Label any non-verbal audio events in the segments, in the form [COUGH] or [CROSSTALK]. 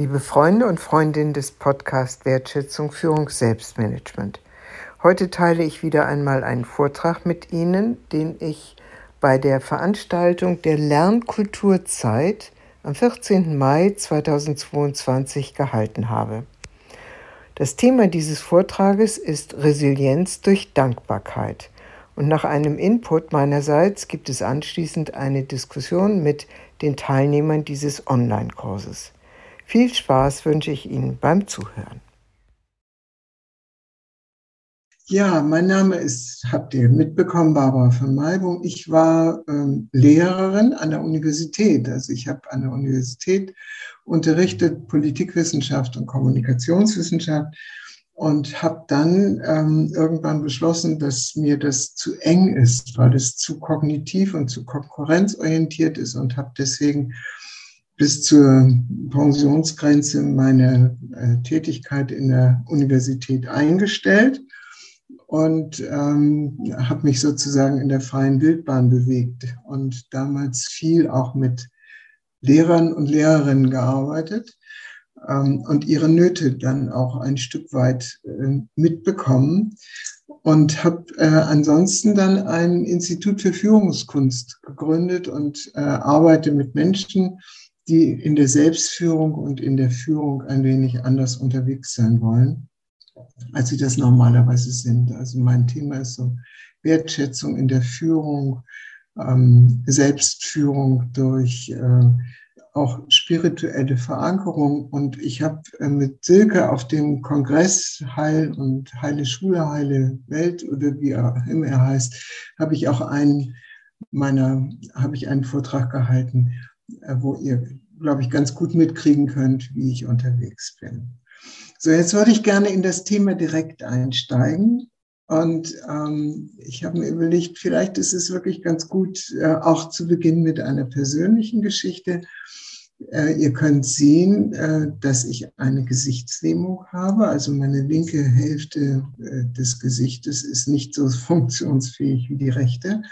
Liebe Freunde und Freundinnen des Podcasts Wertschätzung Führung Selbstmanagement. Heute teile ich wieder einmal einen Vortrag mit Ihnen, den ich bei der Veranstaltung der Lernkulturzeit am 14. Mai 2022 gehalten habe. Das Thema dieses Vortrages ist Resilienz durch Dankbarkeit. Und nach einem Input meinerseits gibt es anschließend eine Diskussion mit den Teilnehmern dieses Online-Kurses. Viel Spaß wünsche ich Ihnen beim Zuhören. Ja, mein Name ist, habt ihr mitbekommen, Barbara von Malbung. Ich war ähm, Lehrerin an der Universität. Also ich habe an der Universität unterrichtet Politikwissenschaft und Kommunikationswissenschaft und habe dann ähm, irgendwann beschlossen, dass mir das zu eng ist, weil es zu kognitiv und zu konkurrenzorientiert ist und habe deswegen bis zur Pensionsgrenze meine äh, Tätigkeit in der Universität eingestellt und ähm, habe mich sozusagen in der freien Wildbahn bewegt und damals viel auch mit Lehrern und Lehrerinnen gearbeitet ähm, und ihre Nöte dann auch ein Stück weit äh, mitbekommen und habe äh, ansonsten dann ein Institut für Führungskunst gegründet und äh, arbeite mit Menschen, die in der Selbstführung und in der Führung ein wenig anders unterwegs sein wollen, als sie das normalerweise sind. Also mein Thema ist so Wertschätzung in der Führung, ähm, Selbstführung durch äh, auch spirituelle Verankerung. Und ich habe äh, mit Silke auf dem Kongress Heil und Heile Schule, Heile Welt oder wie auch immer er heißt, habe ich auch einen meiner, habe ich einen Vortrag gehalten wo ihr, glaube ich, ganz gut mitkriegen könnt, wie ich unterwegs bin. So, jetzt würde ich gerne in das Thema direkt einsteigen. Und ähm, ich habe mir überlegt, vielleicht ist es wirklich ganz gut, äh, auch zu beginnen mit einer persönlichen Geschichte. Äh, ihr könnt sehen, äh, dass ich eine Gesichtslähmung habe. Also meine linke Hälfte äh, des Gesichtes ist nicht so [LAUGHS] funktionsfähig wie die rechte.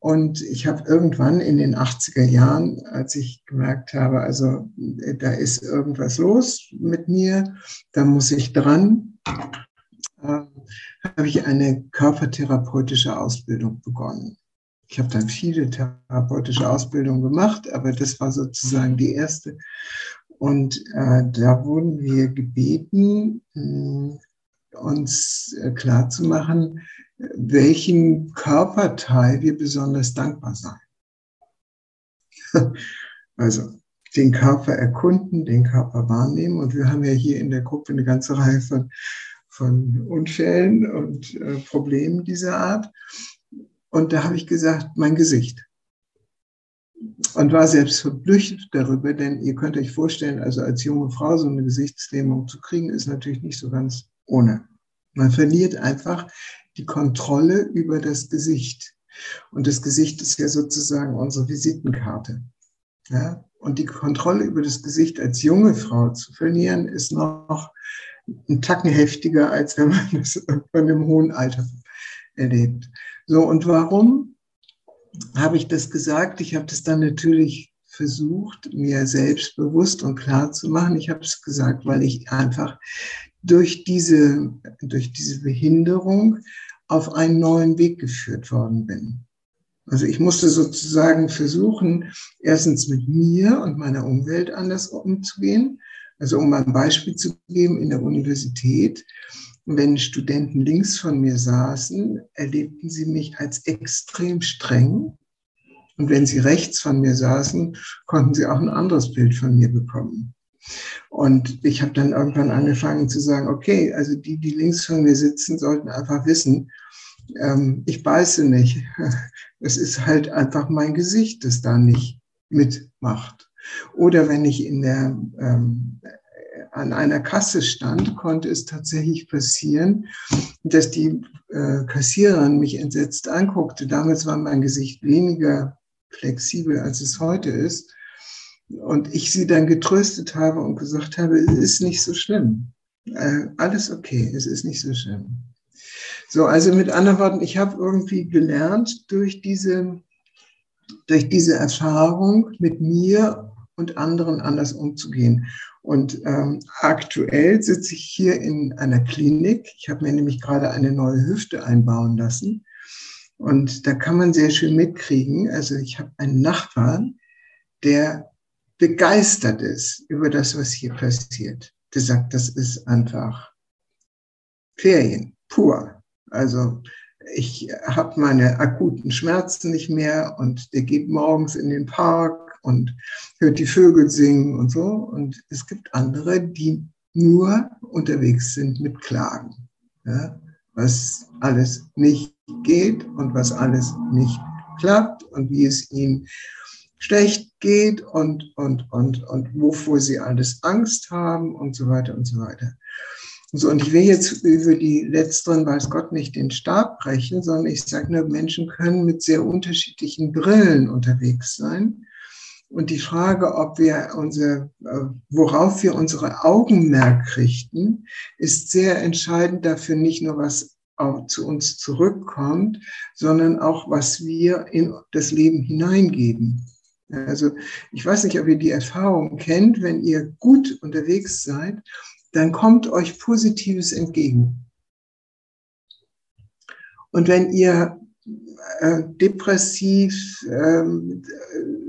Und ich habe irgendwann in den 80er Jahren, als ich gemerkt habe, also da ist irgendwas los mit mir, da muss ich dran, äh, habe ich eine körpertherapeutische Ausbildung begonnen. Ich habe dann viele therapeutische Ausbildungen gemacht, aber das war sozusagen die erste. Und äh, da wurden wir gebeten, mh, uns äh, klarzumachen, welchen Körperteil wir besonders dankbar sein. [LAUGHS] Also den Körper erkunden, den Körper wahrnehmen. Und wir haben ja hier in der Gruppe eine ganze Reihe von, von Unfällen und äh, Problemen dieser Art. Und da habe ich gesagt, mein Gesicht. Und war selbst verblüfft darüber, denn ihr könnt euch vorstellen, also als junge Frau so eine Gesichtslähmung zu kriegen, ist natürlich nicht so ganz ohne. Man verliert einfach die Kontrolle über das Gesicht. Und das Gesicht ist ja sozusagen unsere Visitenkarte. Ja? Und die Kontrolle über das Gesicht als junge Frau zu verlieren, ist noch ein Tacken heftiger, als wenn man das irgendwann im hohen Alter erlebt. So, und warum habe ich das gesagt? Ich habe das dann natürlich versucht, mir selbstbewusst und klar zu machen. Ich habe es gesagt, weil ich einfach durch diese, durch diese Behinderung auf einen neuen Weg geführt worden bin. Also ich musste sozusagen versuchen, erstens mit mir und meiner Umwelt anders umzugehen. Also um ein Beispiel zu geben, in der Universität, wenn Studenten links von mir saßen, erlebten sie mich als extrem streng. Und wenn sie rechts von mir saßen, konnten sie auch ein anderes Bild von mir bekommen. Und ich habe dann irgendwann angefangen zu sagen, okay, also die, die links von mir sitzen, sollten einfach wissen, ähm, ich beiße nicht. [LAUGHS] Es ist halt einfach mein Gesicht, das da nicht mitmacht. Oder wenn ich in der, ähm, an einer Kasse stand, konnte es tatsächlich passieren, dass die äh, Kassiererin mich entsetzt anguckte. Damals war mein Gesicht weniger flexibel, als es heute ist. Und ich sie dann getröstet habe und gesagt habe, es ist nicht so schlimm. Äh, alles okay, es ist nicht so schlimm. So, also mit anderen Worten, ich habe irgendwie gelernt durch diese, durch diese Erfahrung mit mir und anderen anders umzugehen. Und ähm, aktuell sitze ich hier in einer Klinik. Ich habe mir nämlich gerade eine neue Hüfte einbauen lassen. Und da kann man sehr schön mitkriegen. Also ich habe einen Nachbarn, der begeistert ist über das, was hier passiert. Der sagt, das ist einfach Ferien, pur. Also ich habe meine akuten Schmerzen nicht mehr und der geht morgens in den Park und hört die Vögel singen und so. Und es gibt andere, die nur unterwegs sind mit Klagen, ja, was alles nicht geht und was alles nicht klappt und wie es ihnen schlecht geht und, und, und, und wovor sie alles Angst haben und so weiter und so weiter. So, und ich will jetzt über die letzteren, weiß Gott, nicht den Stab brechen, sondern ich sage nur, Menschen können mit sehr unterschiedlichen Brillen unterwegs sein. Und die Frage, ob wir unser, äh, worauf wir unsere Augenmerk richten, ist sehr entscheidend dafür, nicht nur was auch zu uns zurückkommt, sondern auch, was wir in das Leben hineingeben. Also ich weiß nicht, ob ihr die Erfahrung kennt, wenn ihr gut unterwegs seid dann kommt euch Positives entgegen. Und wenn ihr äh, depressiv, äh,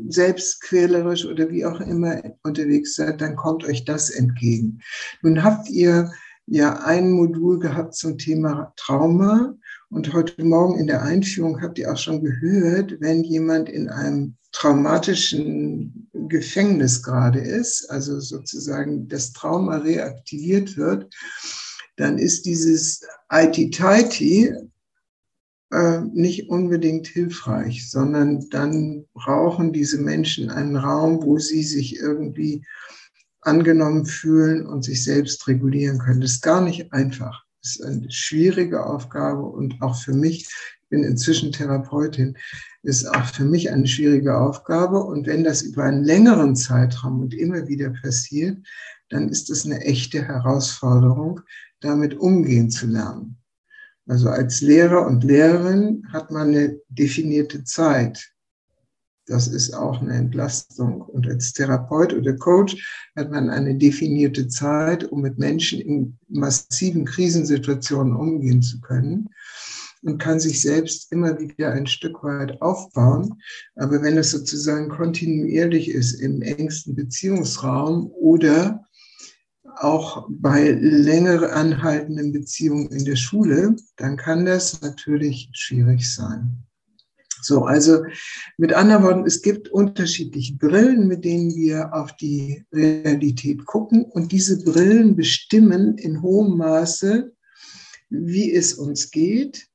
selbstquälerisch oder wie auch immer unterwegs seid, dann kommt euch das entgegen. Nun habt ihr ja ein Modul gehabt zum Thema Trauma und heute Morgen in der Einführung habt ihr auch schon gehört, wenn jemand in einem traumatischen Gefängnis gerade ist, also sozusagen das Trauma reaktiviert wird, dann ist dieses IT-Tighty äh, nicht unbedingt hilfreich, sondern dann brauchen diese Menschen einen Raum, wo sie sich irgendwie angenommen fühlen und sich selbst regulieren können. Das ist gar nicht einfach. Das ist eine schwierige Aufgabe und auch für mich, ich bin inzwischen Therapeutin, ist auch für mich eine schwierige Aufgabe. Und wenn das über einen längeren Zeitraum und immer wieder passiert, dann ist es eine echte Herausforderung, damit umgehen zu lernen. Also als Lehrer und Lehrerin hat man eine definierte Zeit. Das ist auch eine Entlastung. Und als Therapeut oder Coach hat man eine definierte Zeit, um mit Menschen in massiven Krisensituationen umgehen zu können und kann sich selbst immer wieder ein Stück weit aufbauen. Aber wenn es sozusagen kontinuierlich ist im engsten Beziehungsraum oder auch bei länger anhaltenden Beziehungen in der Schule, dann kann das natürlich schwierig sein. So, also mit anderen Worten, es gibt unterschiedliche Brillen, mit denen wir auf die Realität gucken und diese Brillen bestimmen in hohem Maße, wie es uns geht,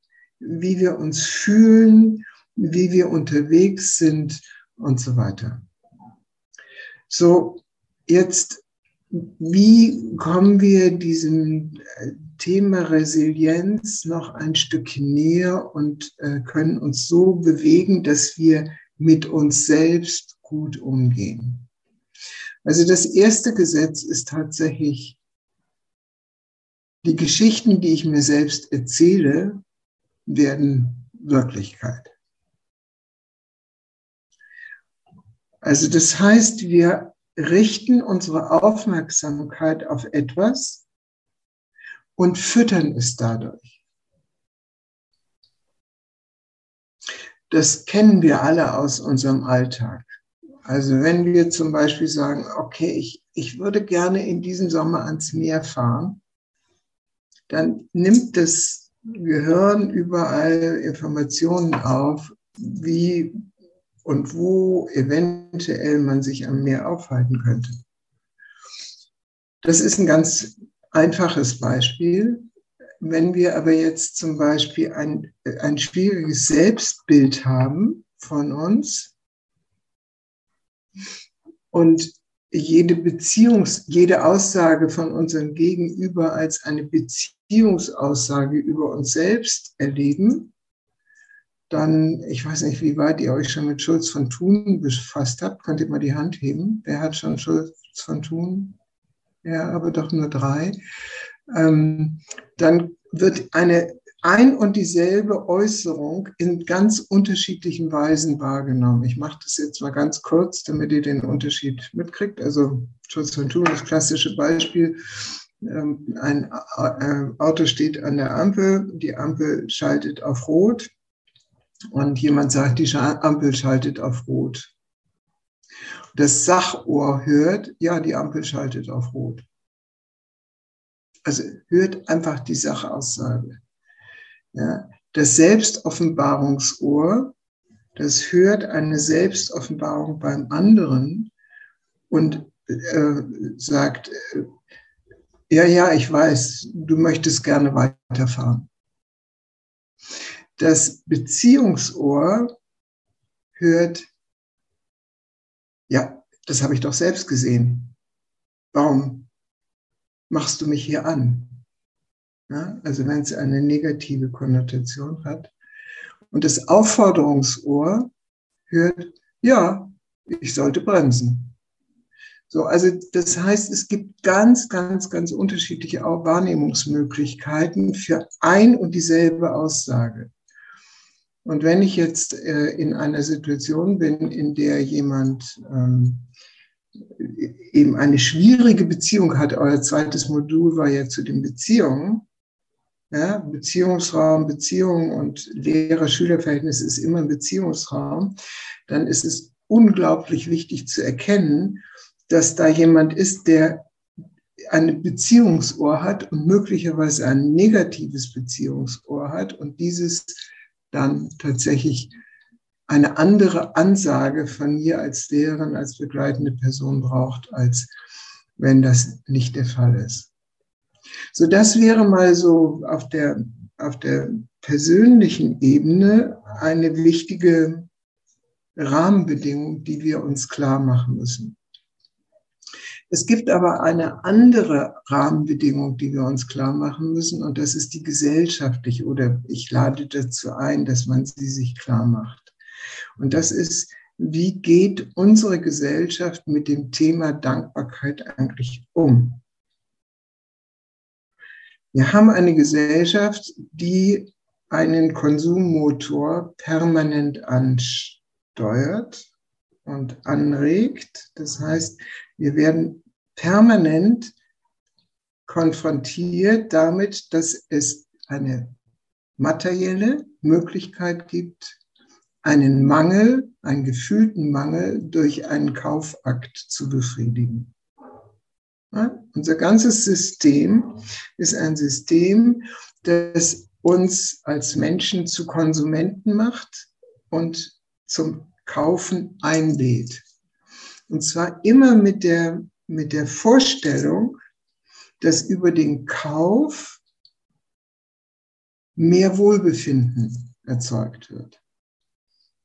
wie wir uns fühlen, wie wir unterwegs sind und so weiter. So, jetzt, wie kommen wir diesem äh, Thema Resilienz noch ein Stückchen näher und äh, können uns so bewegen, dass wir mit uns selbst gut umgehen? Also das erste Gesetz ist tatsächlich, die Geschichten, die ich mir selbst erzähle, werden Wirklichkeit. Also das heißt, wir richten unsere Aufmerksamkeit auf etwas und füttern es dadurch. Das kennen wir alle aus unserem Alltag. Also wenn wir zum Beispiel sagen, okay, ich, ich würde gerne in diesem Sommer ans Meer fahren, dann nimmt das Gehirn überall Informationen auf, wie und wo eventuell man sich am Meer aufhalten könnte. Das ist ein ganz einfaches Beispiel. Wenn wir aber jetzt zum Beispiel ein, ein schwieriges Selbstbild haben von uns und jede Beziehungs, jede Aussage von unserem Gegenüber als eine Beziehungsaussage über uns selbst erleben, dann, ich weiß nicht, wie weit ihr euch schon mit Schulz von Thun befasst habt, könnt ihr mal die Hand heben. Wer hat schon Schulz von Thun? Ja, aber doch nur drei. Ähm, dann wird eine ein und dieselbe Äußerung in ganz unterschiedlichen Weisen wahrgenommen. Ich mache das jetzt mal ganz kurz, damit ihr den Unterschied mitkriegt. Also Schutz von Thun, das klassische Beispiel. Ähm, ein äh, Auto steht an der Ampel, die Ampel schaltet auf Rot und jemand sagt, die Ampel schaltet auf Rot. Das Sachohr hört, ja, die Ampel schaltet auf Rot. Also hört einfach die Sachaussage. Ja, das Selbstoffenbarungsohr, das hört eine Selbstoffenbarung beim anderen und äh, sagt, äh, ja, ja, ich weiß, du möchtest gerne weiterfahren. Das Beziehungsohr hört, ja, das habe ich doch selbst gesehen. Warum machst du mich hier an? Ja, also wenn es eine negative Konnotation hat. Und das Aufforderungsohr hört, ja, ich sollte bremsen. So, also das heißt, es gibt ganz, ganz, ganz unterschiedliche Wahrnehmungsmöglichkeiten für ein und dieselbe Aussage. Und wenn ich jetzt äh, in einer Situation bin, in der jemand ähm, eben eine schwierige Beziehung hat, euer zweites Modul war ja zu den Beziehungen, ja, Beziehungsraum, Beziehung und Lehrer-Schüler-Verhältnis ist immer ein Beziehungsraum, dann ist es unglaublich wichtig zu erkennen, dass da jemand ist, der ein Beziehungsohr hat und möglicherweise ein negatives Beziehungsohr hat und dieses dann tatsächlich eine andere Ansage von mir als Lehrerin, als begleitende Person braucht, als wenn das nicht der Fall ist. So, das wäre mal so auf der, auf der persönlichen Ebene eine wichtige Rahmenbedingung, die wir uns klar machen müssen. Es gibt aber eine andere Rahmenbedingung, die wir uns klar machen müssen, und das ist die gesellschaftliche, oder ich lade dazu ein, dass man sie sich klar macht. Und das ist, wie geht unsere Gesellschaft mit dem Thema Dankbarkeit eigentlich um? Wir haben eine Gesellschaft, die einen Konsummotor permanent ansteuert und anregt. Das heißt, wir werden permanent konfrontiert damit, dass es eine materielle Möglichkeit gibt, einen Mangel, einen gefühlten Mangel durch einen Kaufakt zu befriedigen. Ja, unser ganzes System ist ein System, das uns als Menschen zu Konsumenten macht und zum Kaufen einlädt. Und zwar immer mit der, mit der Vorstellung, dass über den Kauf mehr Wohlbefinden erzeugt wird.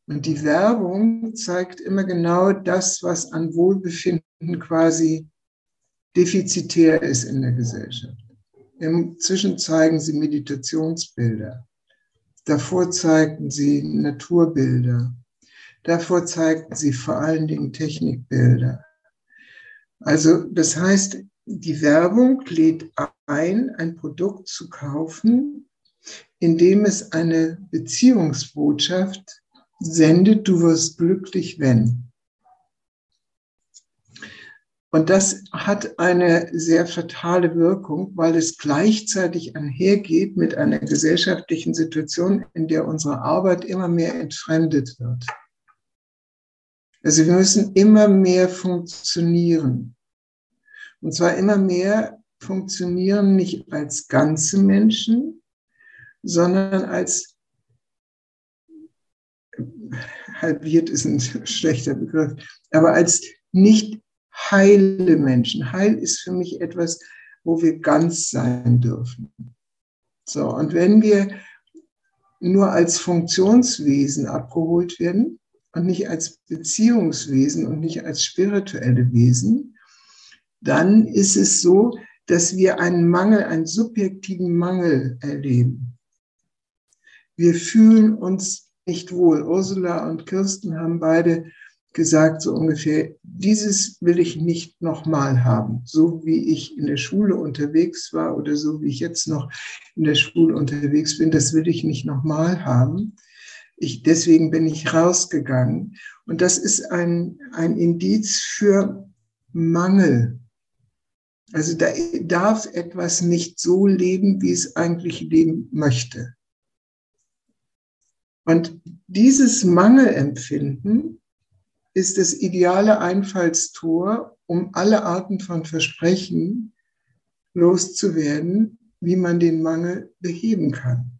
Und die Werbung zeigt immer genau das, was an Wohlbefinden quasi defizitär ist in der Gesellschaft. Inzwischen zeigen sie Meditationsbilder. Davor zeigten sie Naturbilder. Davor zeigten sie vor allen Dingen Technikbilder. Also das heißt, die Werbung lädt ein, ein Produkt zu kaufen, indem es eine Beziehungsbotschaft sendet, du wirst glücklich, wenn. Und das hat eine sehr fatale Wirkung, weil es gleichzeitig einhergeht mit einer gesellschaftlichen Situation, in der unsere Arbeit immer mehr entfremdet wird. Also wir müssen immer mehr funktionieren. Und zwar immer mehr funktionieren nicht als ganze Menschen, sondern als halbiert ist ein [LAUGHS] schlechter Begriff, aber als nicht heile Menschen. Heil ist für mich etwas, wo wir ganz sein dürfen. So, und wenn wir nur als Funktionswesen abgeholt werden und nicht als Beziehungswesen und nicht als spirituelle Wesen, dann ist es so, dass wir einen Mangel, einen subjektiven Mangel erleben. Wir fühlen uns nicht wohl. Ursula und Kirsten haben beide gesagt, so ungefähr, dieses will ich nicht nochmal haben, so wie ich in der Schule unterwegs war oder so wie ich jetzt noch in der Schule unterwegs bin, das will ich nicht nochmal haben. Ich, deswegen bin ich rausgegangen. Und das ist ein, ein Indiz für Mangel. Also da darf etwas nicht so leben, wie es eigentlich leben möchte. Und dieses Mangelempfinden ist das ideale Einfallstor, um alle Arten von Versprechen loszuwerden, wie man den Mangel beheben kann.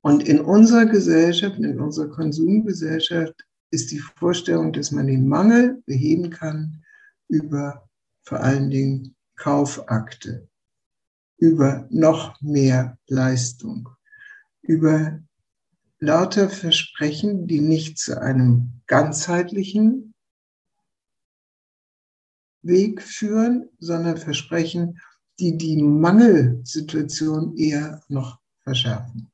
Und in unserer Gesellschaft, in unserer Konsumgesellschaft ist die Vorstellung, dass man den Mangel beheben kann über vor allen Dingen Kaufakte, über noch mehr Leistung, über lauter Versprechen, die nicht zu einem ganzheitlichen Weg führen, sondern Versprechen, die die Mangelsituation eher noch verschärfen.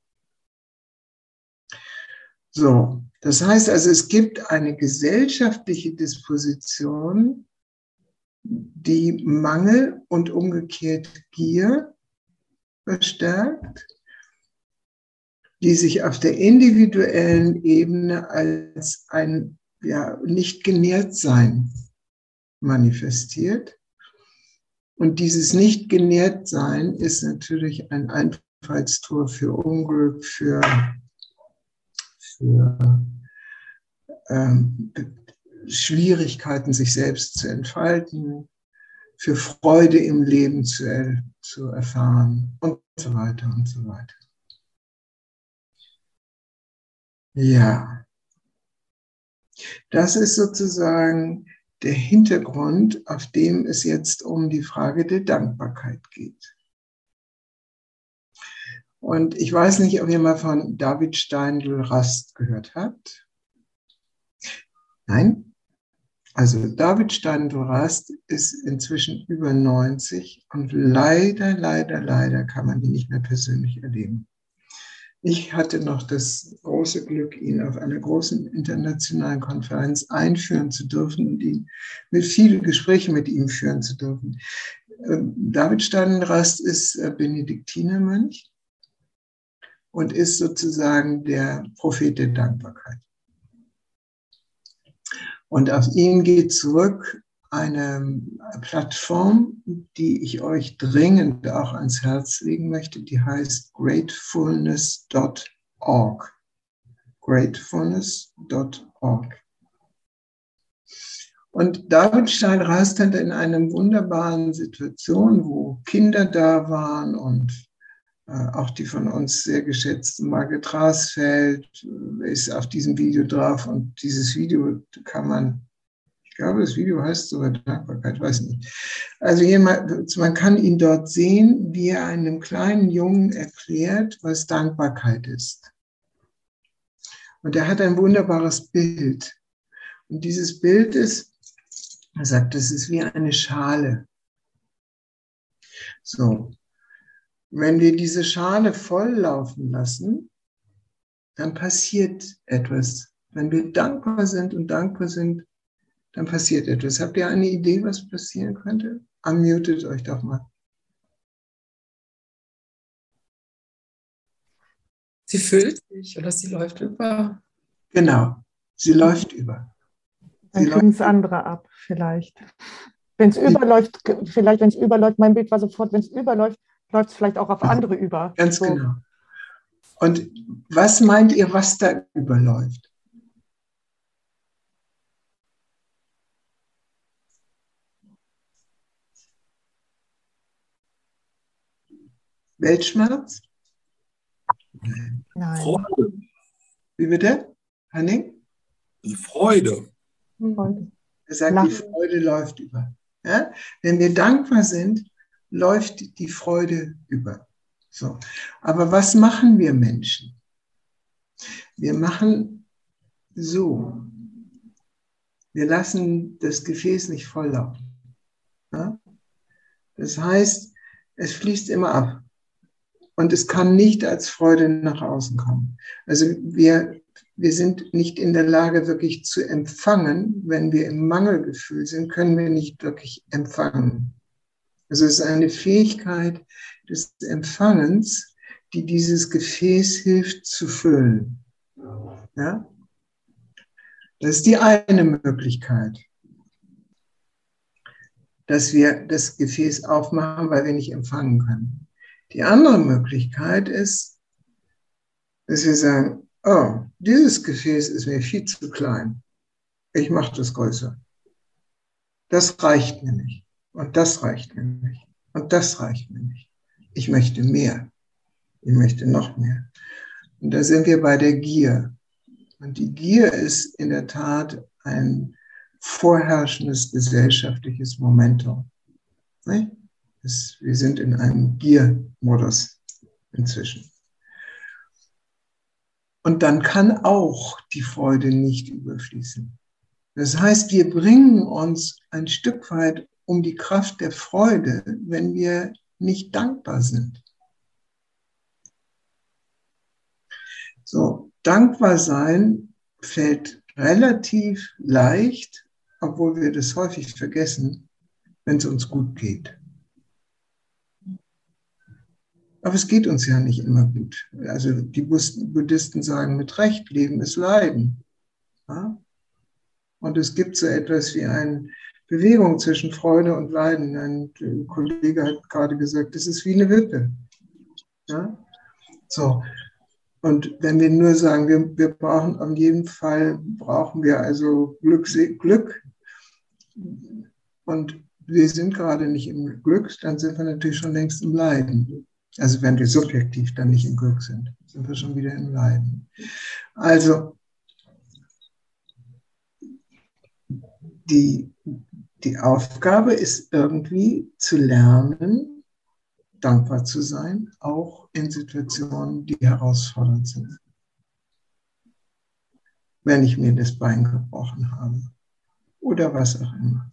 So, das heißt also, es gibt eine gesellschaftliche Disposition, die Mangel und umgekehrt Gier verstärkt, die sich auf der individuellen Ebene als ein ja, nicht genährt sein manifestiert. Und dieses nicht genährt sein ist natürlich ein Einfallstor für Unglück, für für ähm, Schwierigkeiten, sich selbst zu entfalten, für Freude im Leben zu, zu erfahren und so weiter und so weiter. Ja, das ist sozusagen der Hintergrund, auf dem es jetzt um die Frage der Dankbarkeit geht. Und ich weiß nicht, ob ihr mal von David Steindl-Rast gehört habt. Nein? Also David Steindl-Rast ist inzwischen über 90 und leider, leider, leider kann man ihn nicht mehr persönlich erleben. Ich hatte noch das große Glück, ihn auf einer großen internationalen Konferenz einführen zu dürfen und ihn mit vielen Gesprächen mit ihm führen zu dürfen. Ähm, David Steindl-Rast ist äh, Benediktinermönch und ist sozusagen der Prophet der Dankbarkeit. Und auf ihn geht zurück eine Plattform, die ich euch dringend auch ans Herz legen möchte, die heißt gratefulness.org. Gratefulness.org. Und David Stein reist dann in einer wunderbaren Situation, wo Kinder da waren und äh, auch die von uns sehr geschätzte Margit Rasfeld äh, ist auf diesem Video drauf und dieses Video kann man, ich glaube, das Video heißt sogar Dankbarkeit, weiß nicht. Also jemand, man kann ihn dort sehen, wie er einem kleinen Jungen erklärt, was Dankbarkeit ist. Und er hat ein wunderbares Bild. Und dieses Bild ist, er sagt, das ist wie eine Schale. So, wenn wir diese Schale volllaufen lassen, dann passiert etwas. Wenn wir dankbar sind und dankbar sind, dann passiert etwas. Habt ihr eine Idee, was passieren könnte? Unmutet euch doch mal. Sie füllt sich oder sie läuft über. Genau, sie läuft über. Dann kriegen es andere ab, vielleicht. Wenn es überläuft, vielleicht, wenn es überläuft, mein Bild war sofort, wenn es überläuft, läuft es vielleicht auch auf andere über. Ganz so. genau. Und was meint ihr, was da überläuft? Weltschmerz? Nein. Freude. Wie bitte? Hanning? Die Freude. Freude. Er sagt, Lachen. die Freude läuft über. Ja? Wenn wir dankbar sind, läuft die Freude über. So. Aber was machen wir Menschen? Wir machen so. Wir lassen das Gefäß nicht volllaufen. Ja? Das heißt, es fließt immer ab. Und es kann nicht als Freude nach außen kommen. Also wir wir sind nicht in der Lage, wirklich zu empfangen. Wenn wir im Mangelgefühl sind, können wir nicht wirklich empfangen. Also es ist eine Fähigkeit des Empfangens, die dieses Gefäß hilft zu füllen. Ja? Das ist die eine Möglichkeit, dass wir das Gefäß aufmachen, weil wir nicht empfangen können. Die andere Möglichkeit ist, dass wir sagen, oh, dieses Gefäß ist mir viel zu klein. Ich mache das größer. Das reicht mir nicht. Und das reicht mir nicht. Und das reicht mir nicht. Ich möchte mehr. Ich möchte noch mehr. Und da sind wir bei der Gier. Und die Gier ist in der Tat ein vorherrschendes gesellschaftliches Momentum. Wir sind in einem Giermodus inzwischen. Und dann kann auch die Freude nicht überfließen. Das heißt, wir bringen uns ein Stück weit um die Kraft der Freude, wenn wir nicht dankbar sind. So, dankbar sein fällt relativ leicht, obwohl wir das häufig vergessen, wenn es uns gut geht. Aber es geht uns ja nicht immer gut. Also die Buddhisten sagen mit Recht, Leben ist Leiden. Ja? Und es gibt so etwas wie eine Bewegung zwischen Freude und Leiden. Ein Kollege hat gerade gesagt, das ist wie eine Wippe. Ja? So. Und wenn wir nur sagen, wir, wir brauchen auf jeden Fall, brauchen wir also Glück, Glück und wir sind gerade nicht im Glück, dann sind wir natürlich schon längst im Leiden. Also wenn wir subjektiv dann nicht im Glück sind, sind wir schon wieder im Leiden. Also die, die Aufgabe ist irgendwie zu lernen, dankbar zu sein, auch in Situationen, die herausfordernd sind. Wenn ich mir das Bein gebrochen habe oder was auch immer.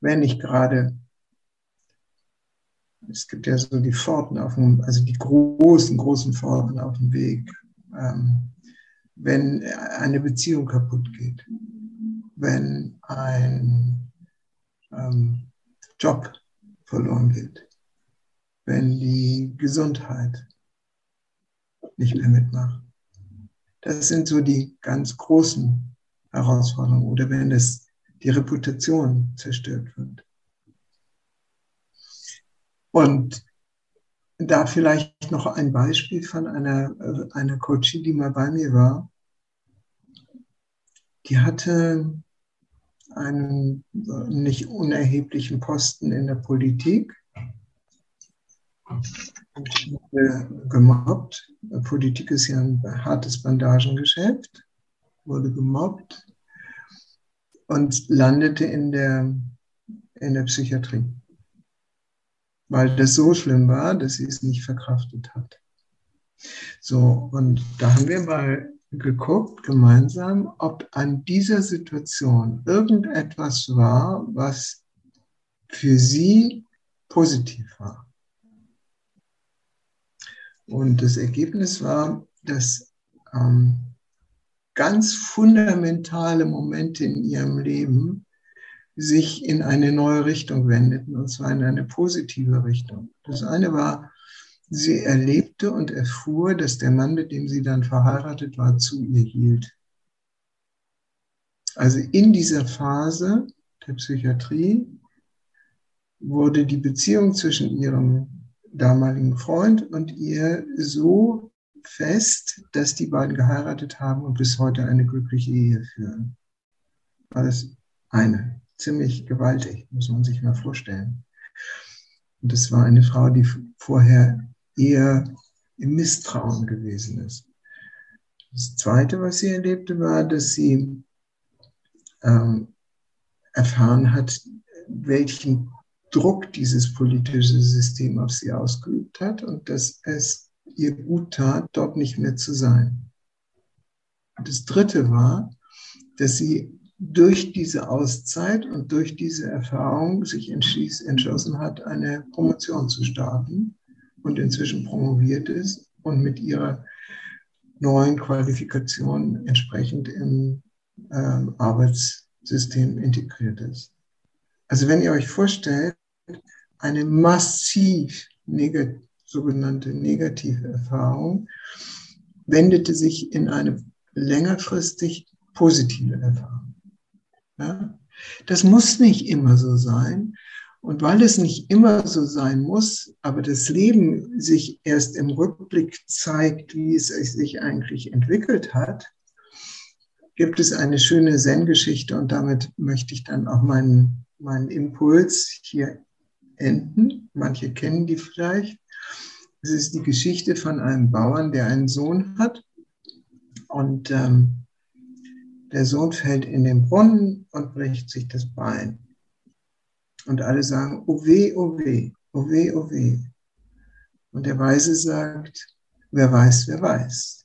Wenn ich gerade es gibt ja so die Pforten auf dem, also die großen, großen Pforten auf dem Weg. Ähm, wenn eine Beziehung kaputt geht, wenn ein ähm, Job verloren geht, wenn die Gesundheit nicht mehr mitmacht. Das sind so die ganz großen Herausforderungen oder wenn es die Reputation zerstört wird. Und da vielleicht noch ein Beispiel von einer, einer Coachie, die mal bei mir war. Die hatte einen nicht unerheblichen Posten in der Politik. Wurde gemobbt. Politik ist ja ein hartes Bandagengeschäft. Wurde gemobbt und landete in der, in der Psychiatrie weil das so schlimm war, dass sie es nicht verkraftet hat. So, und da haben wir mal geguckt gemeinsam, ob an dieser Situation irgendetwas war, was für sie positiv war. Und das Ergebnis war, dass ähm, ganz fundamentale Momente in ihrem Leben sich in eine neue Richtung wendeten, und zwar in eine positive Richtung. Das eine war, sie erlebte und erfuhr, dass der Mann, mit dem sie dann verheiratet war, zu ihr hielt. Also in dieser Phase der Psychiatrie wurde die Beziehung zwischen ihrem damaligen Freund und ihr so fest, dass die beiden geheiratet haben und bis heute eine glückliche Ehe führen. Das eine ziemlich gewaltig, muss man sich mal vorstellen. Und das war eine Frau, die vorher eher im Misstrauen gewesen ist. Das Zweite, was sie erlebte, war, dass sie ähm, erfahren hat, welchen Druck dieses politische System auf sie ausgeübt hat und dass es ihr gut tat, dort nicht mehr zu sein. Und das Dritte war, dass sie durch diese Auszeit und durch diese Erfahrung sich entschlossen hat, eine Promotion zu starten und inzwischen promoviert ist und mit ihrer neuen Qualifikationen entsprechend im äh, Arbeitssystem integriert ist. Also wenn ihr euch vorstellt, eine massiv negat sogenannte negative Erfahrung wendete sich in eine längerfristig positive Erfahrung. Ja? Das muss nicht immer so sein. Und weil es nicht immer so sein muss, aber das Leben sich erst im Rückblick zeigt, wie es sich eigentlich entwickelt hat, gibt es eine schöne Zen-Geschichte und damit möchte ich dann auch meinen, meinen Impuls hier enden. Manche kennen die vielleicht. Es ist die Geschichte von einem Bauern, der einen Sohn hat und ähm, der Sohn fällt in den Brunnen und bricht sich das Bein. Und alle sagen, oh weh, oh weh, oh weh, oh weh. Und der Weise sagt, wer weiß, wer weiß.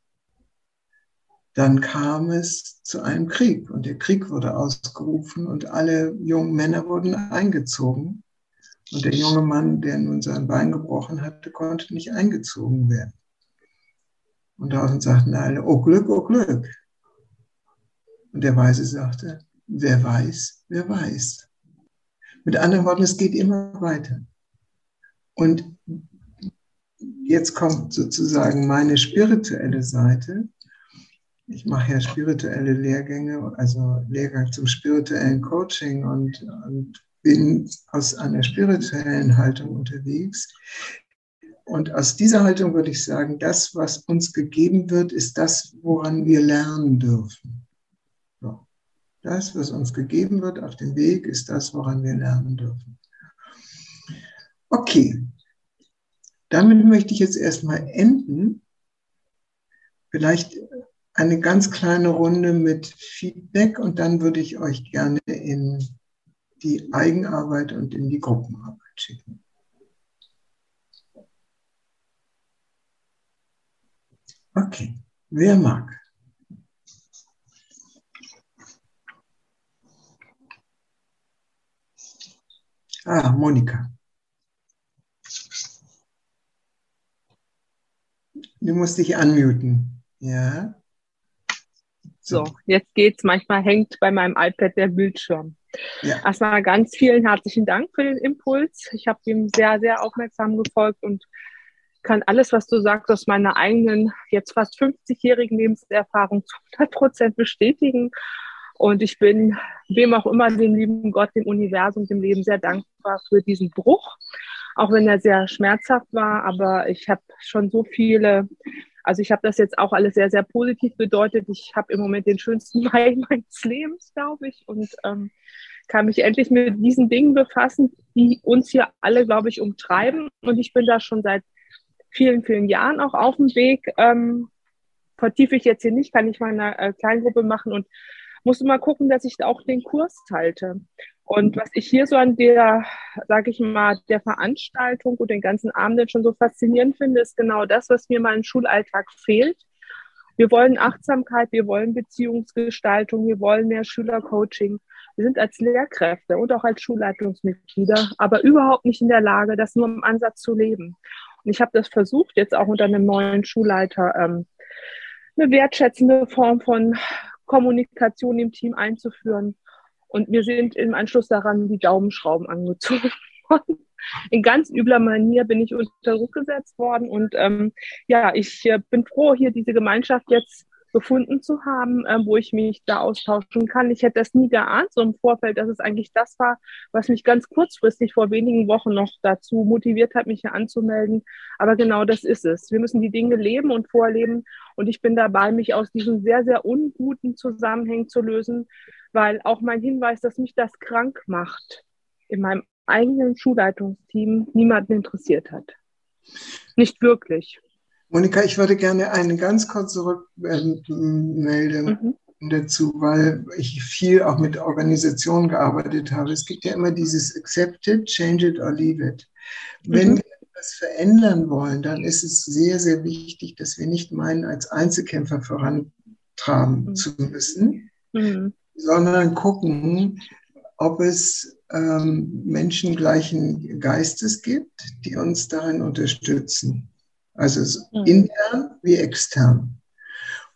Dann kam es zu einem Krieg und der Krieg wurde ausgerufen und alle jungen Männer wurden eingezogen. Und der junge Mann, der nun sein Bein gebrochen hatte, konnte nicht eingezogen werden. Und draußen sagten alle, oh Glück, oh Glück. Und der Weise sagte, wer weiß, wer weiß. Mit anderen Worten, es geht immer weiter. Und jetzt kommt sozusagen meine spirituelle Seite. Ich mache ja spirituelle Lehrgänge, also Lehrgang zum spirituellen Coaching und, und bin aus einer spirituellen Haltung unterwegs. Und aus dieser Haltung würde ich sagen, das, was uns gegeben wird, ist das, woran wir lernen dürfen. Das, was uns gegeben wird auf dem Weg, ist das, woran wir lernen dürfen. Okay, damit möchte ich jetzt erstmal enden. Vielleicht eine ganz kleine Runde mit Feedback und dann würde ich euch gerne in die Eigenarbeit und in die Gruppenarbeit schicken. Okay, wer mag? Ah, Monika. Du musst dich unmuten. Ja. So, jetzt geht's. Manchmal hängt bei meinem iPad der Bildschirm. Ja. Erstmal ganz vielen herzlichen Dank für den Impuls. Ich habe ihm sehr, sehr aufmerksam gefolgt und kann alles, was du sagst, aus meiner eigenen, jetzt fast 50-jährigen Lebenserfahrung zu 100 Prozent bestätigen. Und ich bin wem auch immer, dem lieben Gott, dem Universum, dem Leben sehr dankbar für diesen Bruch, auch wenn er sehr schmerzhaft war. Aber ich habe schon so viele, also ich habe das jetzt auch alles sehr, sehr positiv bedeutet. Ich habe im Moment den schönsten [LAUGHS] Mai meines Lebens, glaube ich, und ähm, kann mich endlich mit diesen Dingen befassen, die uns hier alle, glaube ich, umtreiben. Und ich bin da schon seit vielen, vielen Jahren auch auf dem Weg. Ähm, vertiefe ich jetzt hier nicht, kann ich mal in einer äh, Kleingruppe machen und muss immer gucken, dass ich auch den Kurs halte. Und was ich hier so an der, sage ich mal, der Veranstaltung und den ganzen Abenden schon so faszinierend finde, ist genau das, was mir mal im Schulalltag fehlt. Wir wollen Achtsamkeit, wir wollen Beziehungsgestaltung, wir wollen mehr Schülercoaching. Wir sind als Lehrkräfte und auch als Schulleitungsmitglieder aber überhaupt nicht in der Lage, das nur im Ansatz zu leben. Und ich habe das versucht, jetzt auch unter einem neuen Schulleiter ähm, eine wertschätzende Form von Kommunikation im Team einzuführen. Und mir sind im Anschluss daran die Daumenschrauben angezogen [LAUGHS] worden. In ganz übler Manier bin ich unter Druck gesetzt worden. Und ähm, ja, ich äh, bin froh, hier diese Gemeinschaft jetzt gefunden zu haben, äh, wo ich mich da austauschen kann. Ich hätte das nie geahnt, so im Vorfeld, dass es eigentlich das war, was mich ganz kurzfristig vor wenigen Wochen noch dazu motiviert hat, mich hier anzumelden. Aber genau das ist es. Wir müssen die Dinge leben und vorleben. Und ich bin dabei, mich aus diesen sehr, sehr unguten Zusammenhängen zu lösen, weil auch mein Hinweis, dass mich das krank macht, in meinem eigenen Schulleitungsteam niemanden interessiert hat. Nicht wirklich. Monika, ich würde gerne einen ganz kurz zurückmelden mhm. dazu, weil ich viel auch mit Organisationen gearbeitet habe. Es gibt ja immer dieses Accept it, change it or leave it. Wenn mhm. wir etwas verändern wollen, dann ist es sehr, sehr wichtig, dass wir nicht meinen, als Einzelkämpfer vorantraben mhm. zu müssen, mhm. sondern gucken, ob es ähm, Menschen gleichen Geistes gibt, die uns darin unterstützen. Also mhm. intern wie extern.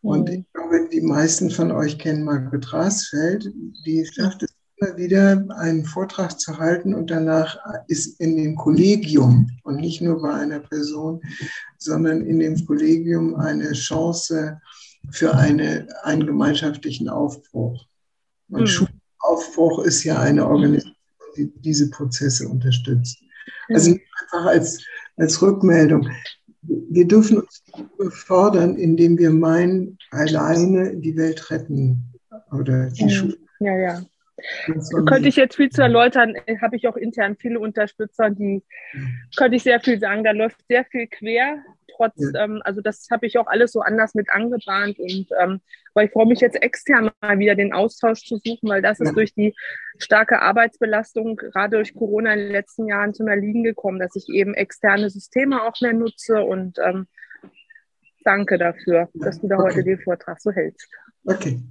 Und ich glaube, die meisten von euch kennen Margret Rasfeld. Die schafft es immer wieder, einen Vortrag zu halten und danach ist in dem Kollegium und nicht nur bei einer Person, sondern in dem Kollegium eine Chance für eine, einen gemeinschaftlichen Aufbruch. Und mhm. Schulaufbruch ist ja eine Organisation, die diese Prozesse unterstützt. Also nicht einfach als, als Rückmeldung. Wir dürfen uns fordern, indem wir meinen, alleine die Welt retten oder die ja, Schule. Ja, ja. Könnte ich jetzt viel zu erläutern, habe ich auch intern viele Unterstützer, die könnte ich sehr viel sagen. Da läuft sehr viel quer. Trotz, ja. ähm, also das habe ich auch alles so anders mit angebahnt und ähm, weil ich freue mich jetzt extern mal wieder den Austausch zu suchen, weil das ja. ist durch die starke Arbeitsbelastung gerade durch Corona in den letzten Jahren zum Erliegen gekommen, dass ich eben externe Systeme auch mehr nutze und ähm, danke dafür, dass du da okay. heute den Vortrag so hältst. Okay.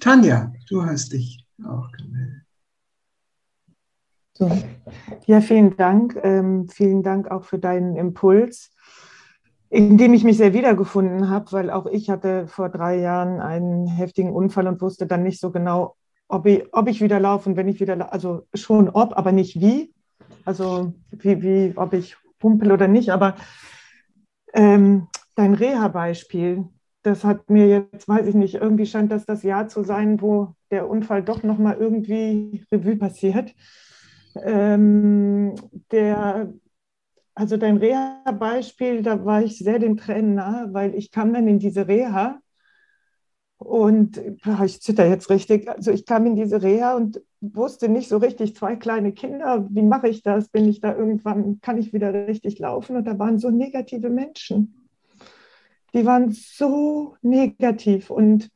Tanja, du hast dich auch gemeldet. So. Ja, vielen Dank. Ähm, vielen Dank auch für deinen Impuls, in dem ich mich sehr wiedergefunden habe, weil auch ich hatte vor drei Jahren einen heftigen Unfall und wusste dann nicht so genau, ob ich, ob ich wieder laufe und wenn ich wieder, also schon ob, aber nicht wie. Also wie, wie ob ich pumpel oder nicht. Aber ähm, dein Reha-Beispiel, das hat mir jetzt, weiß ich nicht, irgendwie scheint das das Jahr zu sein, wo der Unfall doch nochmal irgendwie Revue passiert. Ähm, der, also dein Reha-Beispiel, da war ich sehr den Tränen nahe, weil ich kam dann in diese Reha und ich zitter jetzt richtig. Also ich kam in diese Reha und wusste nicht so richtig, zwei kleine Kinder, wie mache ich das? Bin ich da irgendwann, kann ich wieder richtig laufen? Und da waren so negative Menschen die waren so negativ. Und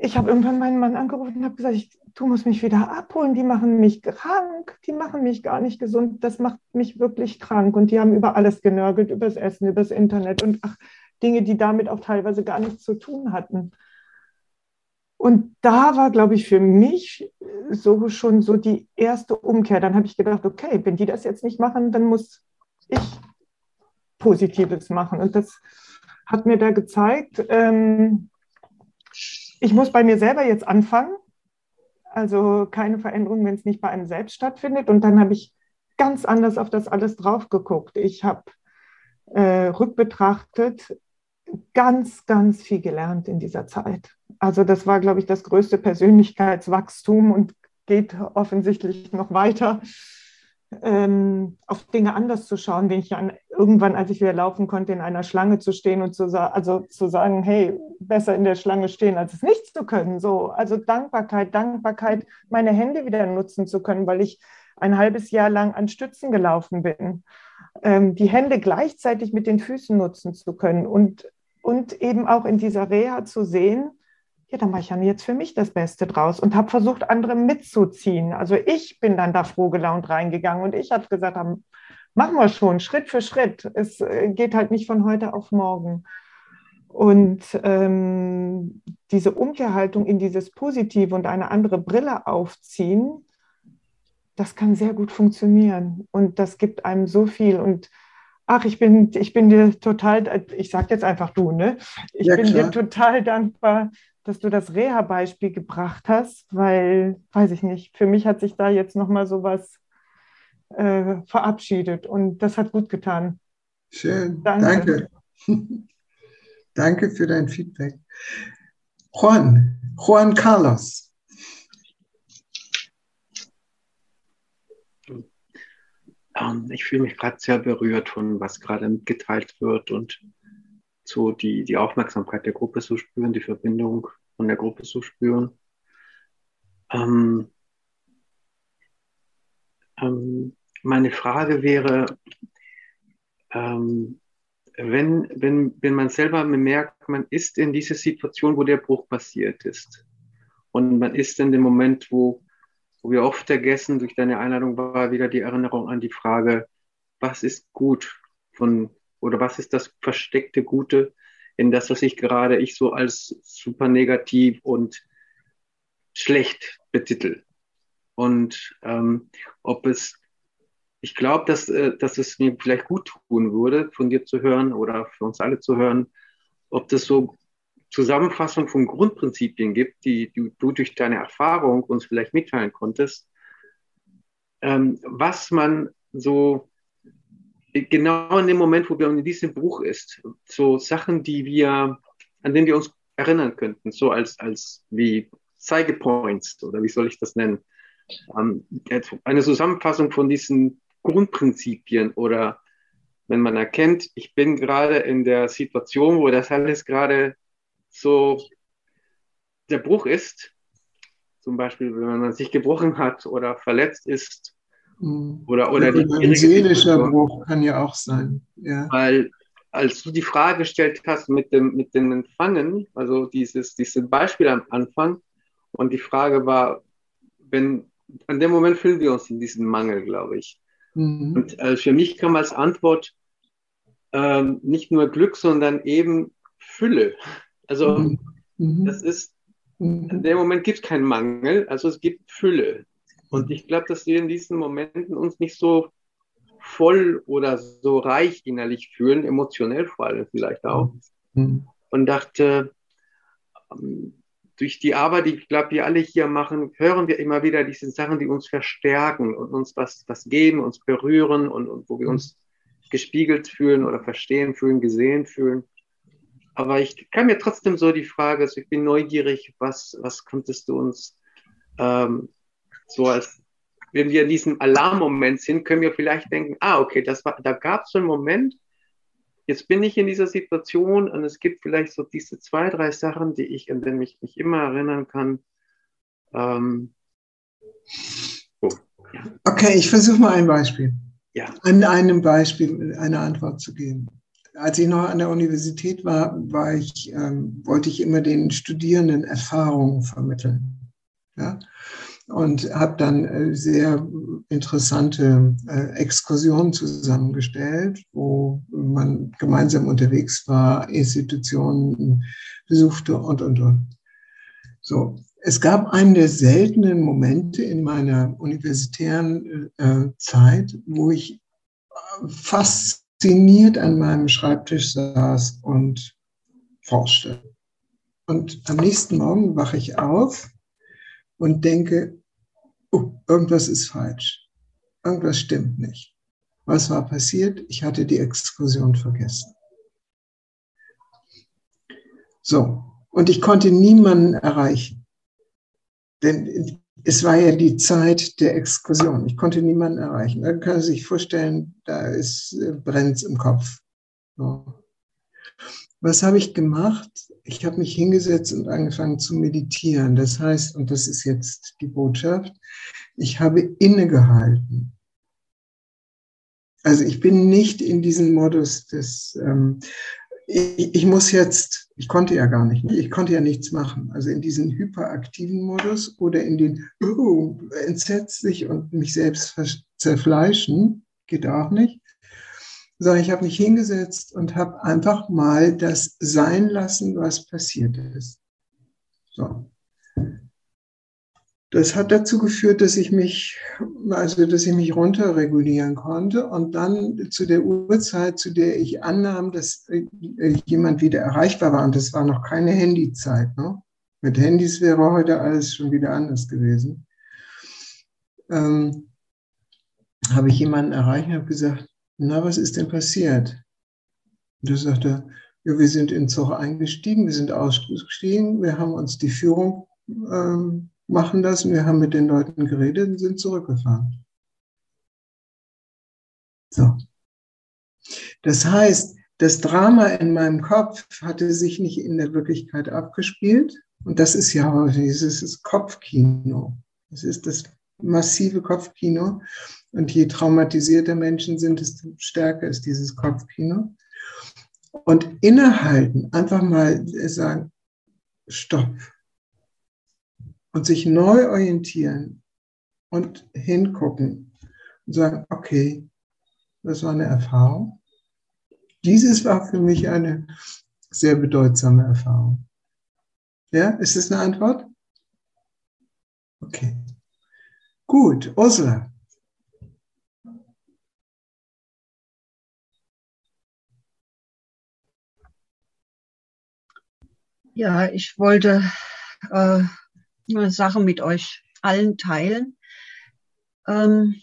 ich habe irgendwann meinen Mann angerufen und habe gesagt, ich, du musst mich wieder abholen, die machen mich krank, die machen mich gar nicht gesund, das macht mich wirklich krank. Und die haben über alles genörgelt, über das Essen, über das Internet und ach, Dinge, die damit auch teilweise gar nichts zu tun hatten. Und da war, glaube ich, für mich so schon so die erste Umkehr. Dann habe ich gedacht, okay, wenn die das jetzt nicht machen, dann muss ich Positives machen. Und das hat mir da gezeigt, ähm, ich muss bei mir selber jetzt anfangen. Also keine Veränderung, wenn es nicht bei einem selbst stattfindet. Und dann habe ich ganz anders auf das alles drauf geguckt. Ich habe äh, rückbetrachtet ganz, ganz viel gelernt in dieser Zeit. Also das war, glaube ich, das größte Persönlichkeitswachstum und geht offensichtlich noch weiter ähm, auf Dinge anders zu schauen, wenn ich an, irgendwann, als ich wieder laufen konnte, in einer Schlange zu stehen und zu, also zu sagen, hey, besser in der Schlange stehen, als es nicht zu können. So, also Dankbarkeit, Dankbarkeit, meine Hände wieder nutzen zu können, weil ich ein halbes Jahr lang an Stützen gelaufen bin. Ähm, die Hände gleichzeitig mit den Füßen nutzen zu können und, und eben auch in dieser Reha zu sehen, ja, dann mache ich dann jetzt für mich das Beste draus und habe versucht, andere mitzuziehen. Also ich bin dann da froh gelaunt reingegangen und ich habe gesagt, machen wir schon, Schritt für Schritt. Es äh, geht halt nicht von heute auf morgen. Und ähm, diese Umkehrhaltung in dieses Positive und eine andere Brille aufziehen, das kann sehr gut funktionieren. Und das gibt einem so viel. Und ach, ich bin, ich bin dir total, ich sage jetzt einfach du, ne? Ich ja, bin dir total dankbar, dass du das Reha-Beispiel gebracht hast, weil, weiß ich nicht, für mich hat sich da jetzt nochmal sowas äh, verabschiedet und das hat gut getan. Schön, danke. Danke, [LAUGHS] danke für dein Feedback. Juan, Juan Carlos. Ähm, ich fühle mich gerade sehr berührt von was gerade mitgeteilt wird und so die, die Aufmerksamkeit der Gruppe zu spüren, die Verbindung von der Gruppe zu spüren. Ähm, ähm, meine Frage wäre, ähm, wenn, wenn, wenn man selber merkt, man ist in dieser Situation, wo der Bruch passiert ist und man ist in dem Moment, wo, wo wir oft vergessen, durch deine Einladung war wieder die Erinnerung an die Frage, was ist gut von oder was ist das versteckte Gute in das, was ich gerade ich so als super negativ und schlecht betitel. Und ähm, ob es, ich glaube, dass, äh, dass es mir vielleicht gut tun würde, von dir zu hören oder für uns alle zu hören, ob das so Zusammenfassung von Grundprinzipien gibt, die, die du durch deine Erfahrung uns vielleicht mitteilen konntest, ähm, was man so genau in dem Moment, wo wir in diesem Buch ist, so Sachen, die wir, an denen wir uns erinnern könnten, so als, als wie Zeigepoints oder wie soll ich das nennen? Ähm, eine Zusammenfassung von diesen Grundprinzipien oder wenn man erkennt, ich bin gerade in der Situation, wo das alles gerade so der Bruch ist, zum Beispiel, wenn man sich gebrochen hat oder verletzt ist. Mhm. Oder, oder die ein seelischer Bruch kann ja auch sein. Ja. Weil, als du die Frage gestellt hast mit dem, mit dem Empfangen, also dieses, dieses Beispiel am Anfang, und die Frage war, wenn, an dem Moment fühlen wir uns in diesem Mangel, glaube ich. Mhm. Und äh, für mich kam als Antwort ähm, nicht nur Glück, sondern eben Fülle. Also mhm. mhm. das ist, in mhm. dem Moment gibt es keinen Mangel, also es gibt Fülle. Und ich glaube, dass wir in diesen Momenten uns nicht so voll oder so reich innerlich fühlen, emotionell vor allem vielleicht auch. Mhm. Und dachte, ähm, durch die Arbeit, die ich glaube, wir alle hier machen, hören wir immer wieder diese Sachen, die uns verstärken und uns was, was geben, uns berühren und, und wo wir uns gespiegelt fühlen oder verstehen fühlen, gesehen fühlen. Aber ich kann mir trotzdem so die Frage, also ich bin neugierig, was, was könntest du uns ähm, so als, wenn wir in diesem Alarmmoment sind, können wir vielleicht denken, ah, okay, das war, da gab es so einen Moment, jetzt bin ich in dieser Situation und es gibt vielleicht so diese zwei, drei Sachen, die ich, an denen ich mich immer erinnern kann. Ähm, oh, ja. Okay, ich versuche mal ein Beispiel. Ja. An einem Beispiel eine Antwort zu geben als ich noch an der Universität war, war ich, ähm, wollte ich immer den Studierenden Erfahrungen vermitteln. Ja? Und habe dann äh, sehr interessante äh, Exkursionen zusammengestellt, wo man gemeinsam unterwegs war, Institutionen besuchte und, und, und. So, es gab einen der seltenen Momente in meiner universitären äh, Zeit, wo ich fasziniert an meinem Schreibtisch saß und forschte. Und am nächsten Morgen wache ich auf und denke, oh, irgendwas ist falsch. Irgendwas stimmt nicht. Was war passiert? Ich hatte die Exkursion vergessen. So, und ich konnte niemanden erreichen. Denn es war ja die Zeit der Exkursion. Ich konnte niemanden erreichen. Man kann sich vorstellen, da ist äh, brennt im Kopf. So. Was habe ich gemacht? Ich habe mich hingesetzt und angefangen zu meditieren. Das heißt, und das ist jetzt die Botschaft, ich habe innegehalten. Also ich bin nicht in diesem Modus des, ähm, ich, ich, muss jetzt, ich konnte ja gar nicht, ich konnte ja nichts machen. Also in diesen hyperaktiven Modus oder in den oh, entsetzlich und mich selbst zerfleischen, geht auch nicht. Sondern ich habe mich hingesetzt und habe einfach mal das sein lassen, was passiert ist. So das hat dazu geführt, dass ich mich, also dass ich mich runterregulieren konnte und dann zu der Uhrzeit, zu der ich annahm, dass äh, jemand wieder erreichbar war, und das war noch keine Handyzeit, ne? Mit Handys wäre heute alles schon wieder anders gewesen. Ähm, habe ich jemanden erreicht und habe gesagt, na, was ist denn passiert? Und er sagte, ja, wir sind in Zug eingestiegen, wir sind ausgestiegen, wir haben uns die Führung ähm, machen das. Wir haben mit den Leuten geredet und sind zurückgefahren. So. Das heißt, das Drama in meinem Kopf hatte sich nicht in der Wirklichkeit abgespielt. Und das ist ja dieses Kopfkino. Das ist das massive Kopfkino. Und je traumatisierter Menschen sind, desto stärker ist dieses Kopfkino. Und innehalten, einfach mal sagen, stopp, und sich neu orientieren und hingucken und sagen, okay, das war eine Erfahrung. Dieses war für mich eine sehr bedeutsame Erfahrung. Ja, ist das eine Antwort? Okay. Gut, Ursula. Ja, ich wollte äh, eine Sache mit euch allen teilen. Ähm,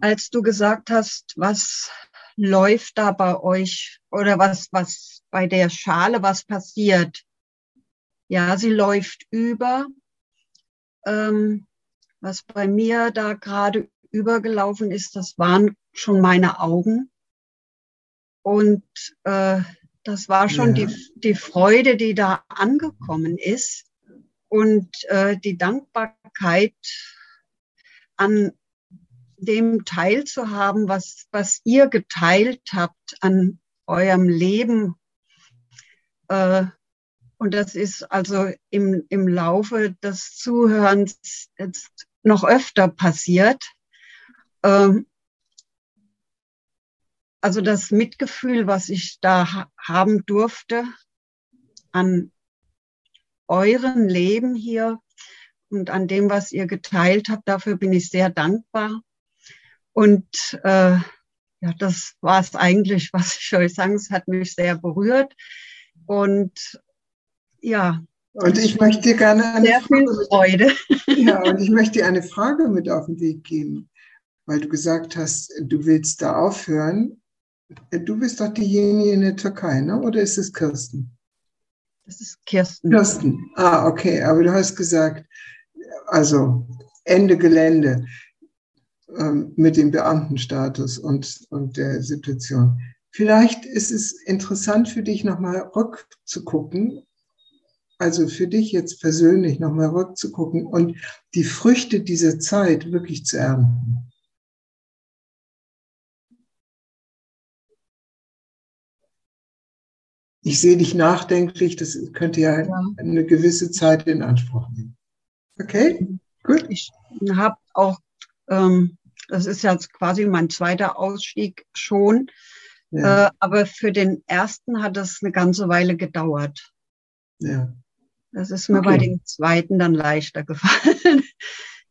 als du gesagt hast, was läuft da bei euch oder was, was bei der Schale, was passiert? Ja, sie läuft über. Ähm, was bei mir da gerade übergelaufen ist, das waren schon meine Augen. Und äh, das war schon ja. die, die Freude, die da angekommen ist und äh, die Dankbarkeit an dem teilzuhaben, was, was ihr geteilt habt an eurem Leben. Äh, und das ist also im, im Laufe des Zuhörens jetzt noch öfter passiert. Ähm, also das Mitgefühl, was ich da ha haben durfte an eurem Leben hier und an dem, was ihr geteilt habt, dafür bin ich sehr dankbar. Und äh, ja, das war es eigentlich, [LAUGHS] was ich euch sagen. Es hat mich sehr berührt. Und ja. Und ich möchte gerne eine sehr Frage viel Freude. Mit, [LAUGHS] ja, und ich möchte dir eine Frage mit auf den Weg geben, weil du gesagt hast, du willst da aufhören. Du bist doch diejenige in der Türkei, ne? oder ist es Kirsten? Das ist Kirsten. Kirsten. Ah, okay. Aber du hast gesagt, also Ende Gelände ähm, mit dem Beamtenstatus und, und der Situation. Vielleicht ist es interessant für dich, nochmal rückzugucken, also für dich jetzt persönlich nochmal rückzugucken und die Früchte dieser Zeit wirklich zu ernten. Ich sehe dich nachdenklich, das könnte ja, ja. eine gewisse Zeit in Anspruch nehmen. Okay, gut. Ich habe auch, ähm, das ist jetzt quasi mein zweiter Ausstieg schon, ja. äh, aber für den ersten hat es eine ganze Weile gedauert. Ja. Das ist mir okay. bei dem zweiten dann leichter [LAUGHS] gefallen.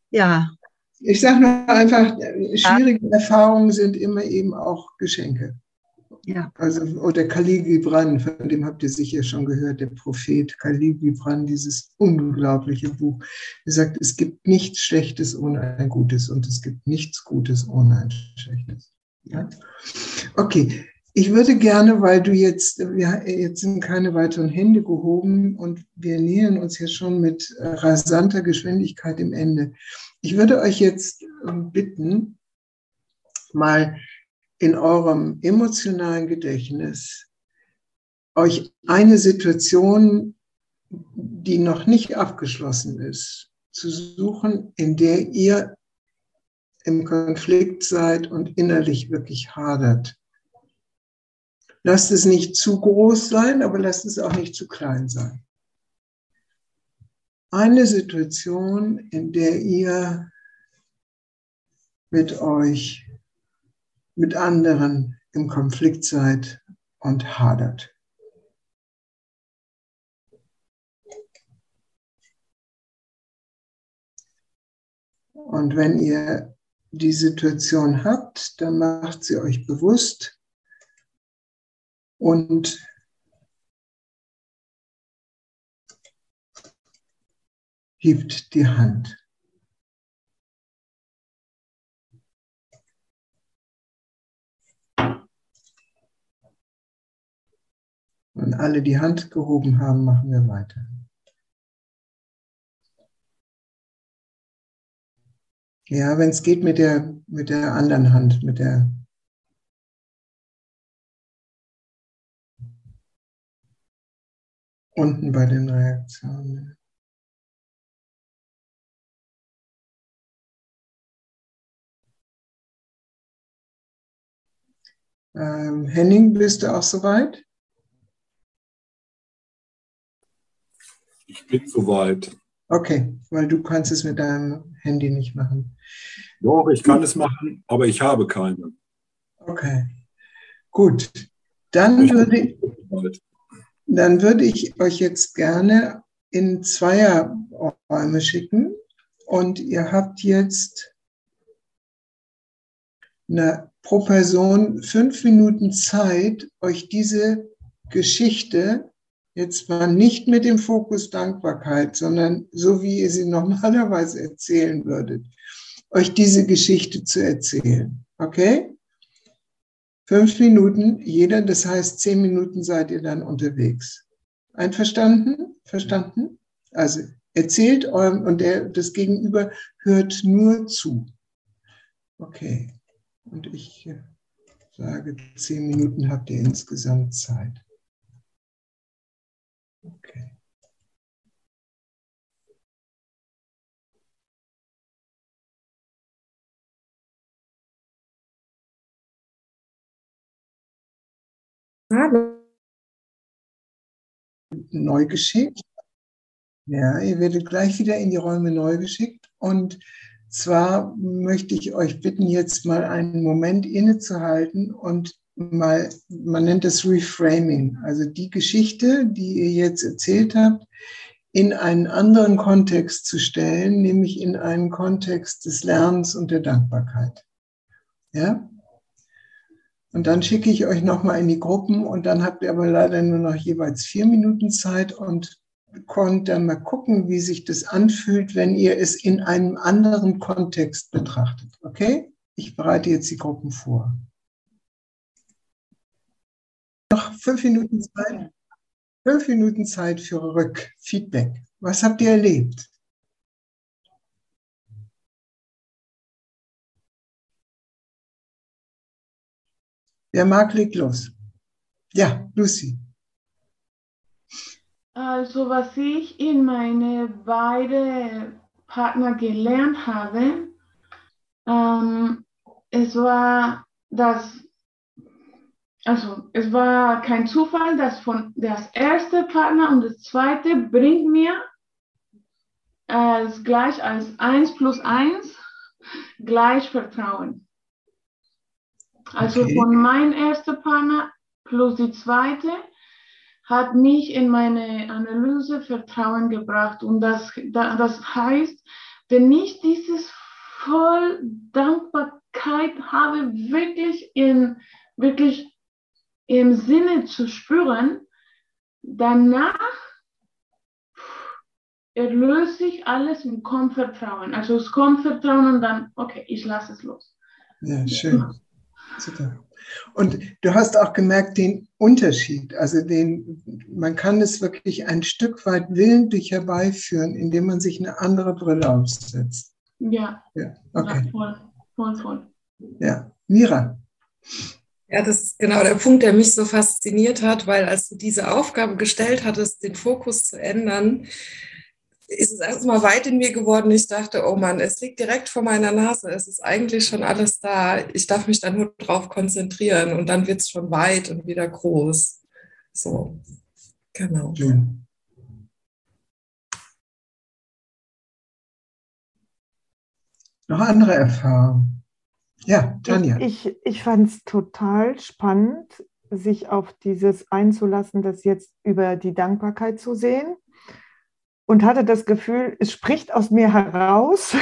ja. Ich sage nur einfach, schwierige ja. Erfahrungen sind immer eben auch Geschenke. Ja. Also, oder Khalil Gibran, von dem habt ihr sicher schon gehört, der Prophet Khalil Gibran, dieses unglaubliche Buch. Er sagt, es gibt nichts Schlechtes ohne ein Gutes und es gibt nichts Gutes ohne ein Schlechtes. Ja? Okay, ich würde gerne, weil du jetzt, wir, jetzt sind keine weiteren Hände gehoben und wir nähern uns jetzt schon mit rasanter Geschwindigkeit im Ende. Ich würde euch jetzt ähm, bitten, mal in eurem emotionalen Gedächtnis euch eine Situation, die noch nicht abgeschlossen ist, zu suchen, in der ihr im Konflikt seid und innerlich wirklich hadert. Lasst es nicht zu groß sein, aber lasst es auch nicht zu klein sein. Eine Situation, in der ihr mit euch mit anderen im Konflikt seid und hadert. Und wenn ihr die Situation habt, dann macht sie euch bewusst und hebt die Hand. Wenn alle die Hand gehoben haben, machen wir weiter. Ja, wenn es geht mit der, mit der anderen Hand, mit der unten bei den Reaktionen. Ähm, Henning, bist du auch soweit? Ich bin soweit. Okay, weil du kannst es mit deinem Handy nicht machen. Doch, ich kann es machen, aber ich habe keine. Okay, gut. Dann würde, dann würde ich euch jetzt gerne in Zweierräume schicken und ihr habt jetzt eine, pro Person fünf Minuten Zeit, euch diese Geschichte jetzt mal nicht mit dem Fokus Dankbarkeit, sondern so wie ihr sie [LAUGHS] normalerweise erzählen würdet, euch diese Geschichte zu erzählen. Okay? Fünf Minuten jeder, das heißt zehn Minuten seid ihr dann unterwegs. Einverstanden? Verstanden? Also erzählt eurem und der, das Gegenüber hört nur zu. Okay. Und ich sage, zehn Minuten habt ihr insgesamt Zeit. Neu geschickt. Ja, ihr werdet gleich wieder in die Räume neu geschickt. Und zwar möchte ich euch bitten, jetzt mal einen Moment innezuhalten und mal, man nennt es Reframing, also die Geschichte, die ihr jetzt erzählt habt, in einen anderen Kontext zu stellen, nämlich in einen Kontext des Lernens und der Dankbarkeit. Ja? Und dann schicke ich euch nochmal in die Gruppen und dann habt ihr aber leider nur noch jeweils vier Minuten Zeit und könnt dann mal gucken, wie sich das anfühlt, wenn ihr es in einem anderen Kontext betrachtet. Okay? Ich bereite jetzt die Gruppen vor. Noch fünf Minuten Zeit. Fünf Minuten Zeit für Rückfeedback. Was habt ihr erlebt? Wer mag, legt los. Ja, Lucy. Also was ich in meine beiden Partner gelernt habe, ähm, es war, dass, also es war kein Zufall, dass von das erste Partner und das zweite bringt mir als gleich als 1 plus 1 gleich Vertrauen. Also okay. von meinem ersten Partner plus die zweite hat mich in meine Analyse Vertrauen gebracht. Und das, das heißt, wenn ich dieses voll Dankbarkeit habe, wirklich in, wirklich im Sinne zu spüren, danach erlöse ich alles und kommt Vertrauen. Also es kommt Vertrauen und dann, okay, ich lasse es los. Ja, schön. Super. Und du hast auch gemerkt den Unterschied. Also den, man kann es wirklich ein Stück weit willentlich herbeiführen, indem man sich eine andere Brille aufsetzt. Ja. Ja, okay. Ja, voll, voll, voll. Ja, Mira. Ja, das ist genau der Punkt, der mich so fasziniert hat, weil als du diese Aufgabe gestellt hattest, den Fokus zu ändern, ist es erstmal weit in mir geworden. Ich dachte, oh Mann, es liegt direkt vor meiner Nase. Es ist eigentlich schon alles da. Ich darf mich dann nur darauf konzentrieren und dann wird es schon weit und wieder groß. So, genau. Ja. Noch andere Erfahrungen? Ja, Tanja. Ich, ich, ich fand es total spannend, sich auf dieses einzulassen, das jetzt über die Dankbarkeit zu sehen und hatte das Gefühl, es spricht aus mir heraus.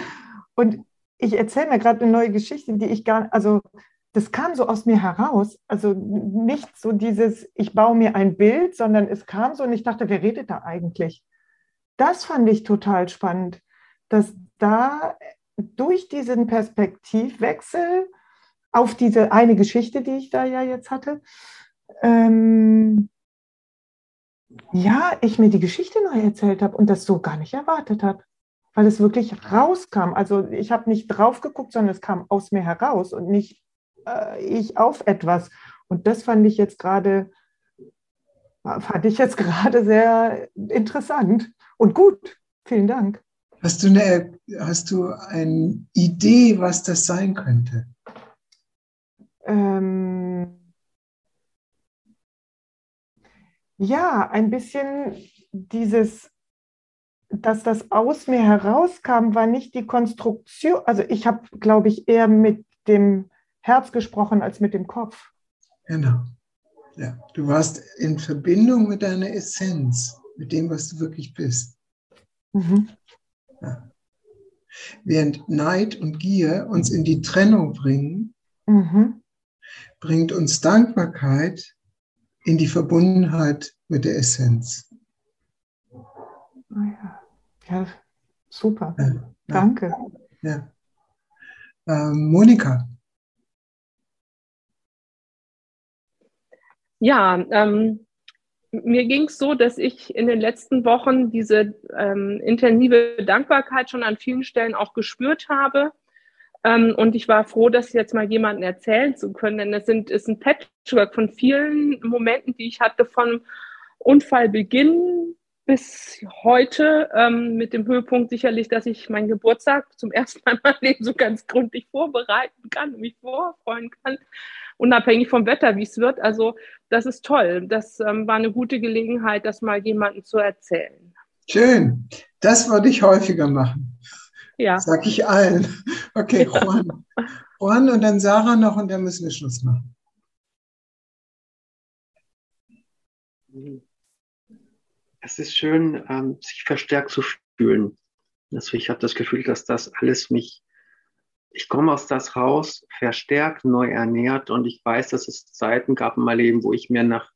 [LAUGHS] und ich erzähle mir gerade eine neue Geschichte, die ich gar, also das kam so aus mir heraus. Also nicht so dieses, ich baue mir ein Bild, sondern es kam so und ich dachte, wer redet da eigentlich? Das fand ich total spannend, dass da durch diesen Perspektivwechsel auf diese eine Geschichte, die ich da ja jetzt hatte, ähm, ja, ich mir die Geschichte neu erzählt habe und das so gar nicht erwartet habe, weil es wirklich rauskam. Also ich habe nicht drauf geguckt, sondern es kam aus mir heraus und nicht äh, ich auf etwas. Und das fand ich jetzt gerade, fand ich jetzt [LAUGHS] gerade sehr interessant und gut. Vielen Dank. Hast du eine, hast du eine Idee, was das sein könnte? Ähm, ja, ein bisschen dieses, dass das aus mir herauskam, war nicht die Konstruktion. Also ich habe, glaube ich, eher mit dem Herz gesprochen als mit dem Kopf. Genau. Ja, du warst in Verbindung mit deiner Essenz, mit dem, was du wirklich bist. Mhm. Ja. Während Neid und Gier uns in die Trennung bringen, mhm. bringt uns Dankbarkeit in die Verbundenheit mit der Essenz. Oh ja. ja, super. Ja, Danke. Ja. Ähm, Monika. Ja, ähm, mir ging es so, dass ich in den letzten Wochen diese ähm, intensive Dankbarkeit schon an vielen Stellen auch gespürt habe. Ähm, und ich war froh, das jetzt mal jemandem erzählen zu können, denn es sind, ist ein Patchwork von vielen Momenten, die ich hatte von Unfallbeginn bis heute, ähm, mit dem Höhepunkt sicherlich, dass ich meinen Geburtstag zum ersten Mal in meinem Leben so ganz gründlich vorbereiten kann mich vorfreuen kann unabhängig vom Wetter, wie es wird. Also das ist toll. Das ähm, war eine gute Gelegenheit, das mal jemandem zu erzählen. Schön. Das würde ich häufiger machen. Ja. Sag ich allen. Okay, Juan. Juan und dann Sarah noch und dann müssen wir Schluss machen. Es ist schön, ähm, sich verstärkt zu fühlen. Also ich habe das Gefühl, dass das alles mich ich komme aus das raus, verstärkt, neu ernährt und ich weiß, dass es Zeiten gab in meinem Leben, wo ich mir nach,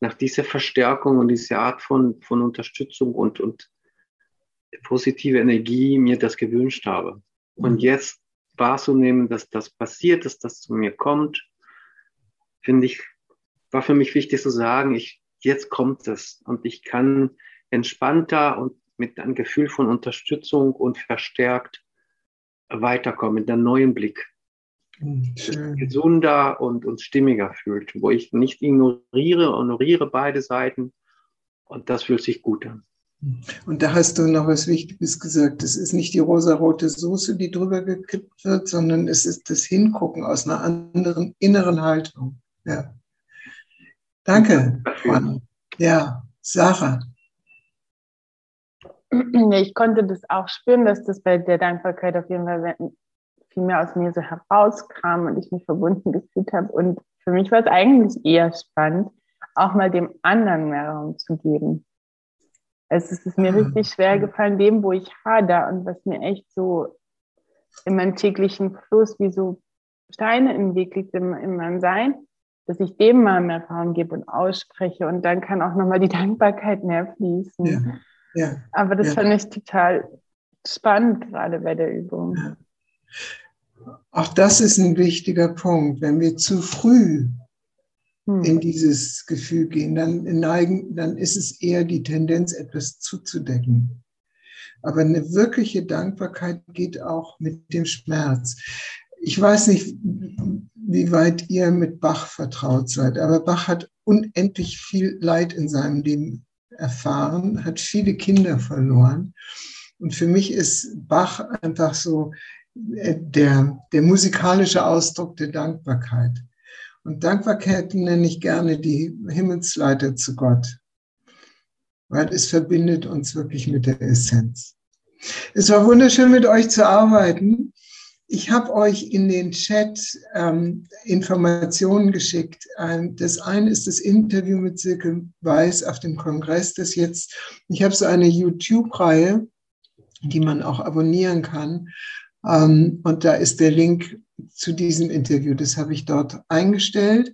nach dieser Verstärkung und dieser Art von, von Unterstützung und, und positive Energie mir das gewünscht habe. Und mhm. jetzt wahrzunehmen, dass das passiert, dass das zu mir kommt, finde ich, war für mich wichtig zu sagen, ich, jetzt kommt es und ich kann entspannter und mit einem Gefühl von Unterstützung und verstärkt weiterkommen, mit einem neuen Blick. Hm, schön. Gesunder und, und stimmiger fühlt, wo ich nicht ignoriere, honoriere beide Seiten und das fühlt sich gut an. Und da hast du noch was Wichtiges gesagt. Es ist nicht die rosarote Soße, die drüber gekippt wird, sondern es ist das Hingucken aus einer anderen inneren Haltung. Ja. Danke, Juan. Ja, Sarah. ich konnte das auch spüren, dass das bei der Dankbarkeit auf jeden Fall viel mehr aus mir so herauskam und ich mich verbunden gefühlt habe. Und für mich war es eigentlich eher spannend, auch mal dem anderen mehr Raum zu geben. Es ist mir mhm. richtig schwer gefallen, dem, wo ich hader und was mir echt so in meinem täglichen Fluss wie so Steine im Weg liegt in, in meinem Sein, dass ich dem mal mehr Raum gebe und ausspreche und dann kann auch nochmal die [LAUGHS] Dankbarkeit mehr fließen. Ja. Ja. Aber das ja. fand ich total spannend, gerade bei der Übung. Auch das ist ein wichtiger Punkt. Wenn wir zu früh hm. in dieses Gefühl gehen, dann, neigen, dann ist es eher die Tendenz, etwas zuzudecken. Aber eine wirkliche Dankbarkeit geht auch mit dem Schmerz. Ich weiß nicht, wie weit ihr mit Bach vertraut seid, aber Bach hat unendlich viel Leid in seinem Leben erfahren, hat viele Kinder verloren. Und für mich ist Bach einfach so äh, der, der musikalische Ausdruck der Dankbarkeit. Und Dankbarkeit nenne ich gerne die Himmelsleiter zu Gott, weil es verbindet uns wirklich mit der Essenz. Es war wunderschön, mit euch zu arbeiten. Ich habe euch in den Chat ähm, Informationen geschickt. Ähm, das eine ist das Interview mit Silke Weiß auf dem Kongress, das jetzt, ich habe so eine YouTube-Reihe, die man auch abonnieren kann. Ähm, und da ist der Link zu diesem Interview. Das habe ich dort eingestellt.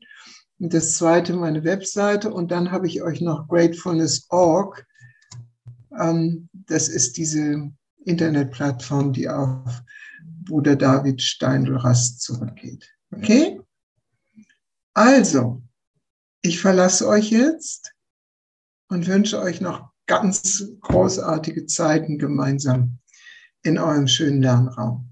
Und das zweite meine Webseite. Und dann habe ich euch noch Gratefulness.org. Ähm, das ist diese Internetplattform, die auf Bruder David Steindl-Rast zurückgeht. Okay? Also, ich verlasse euch jetzt und wünsche euch noch ganz großartige Zeiten gemeinsam in eurem schönen Lernraum.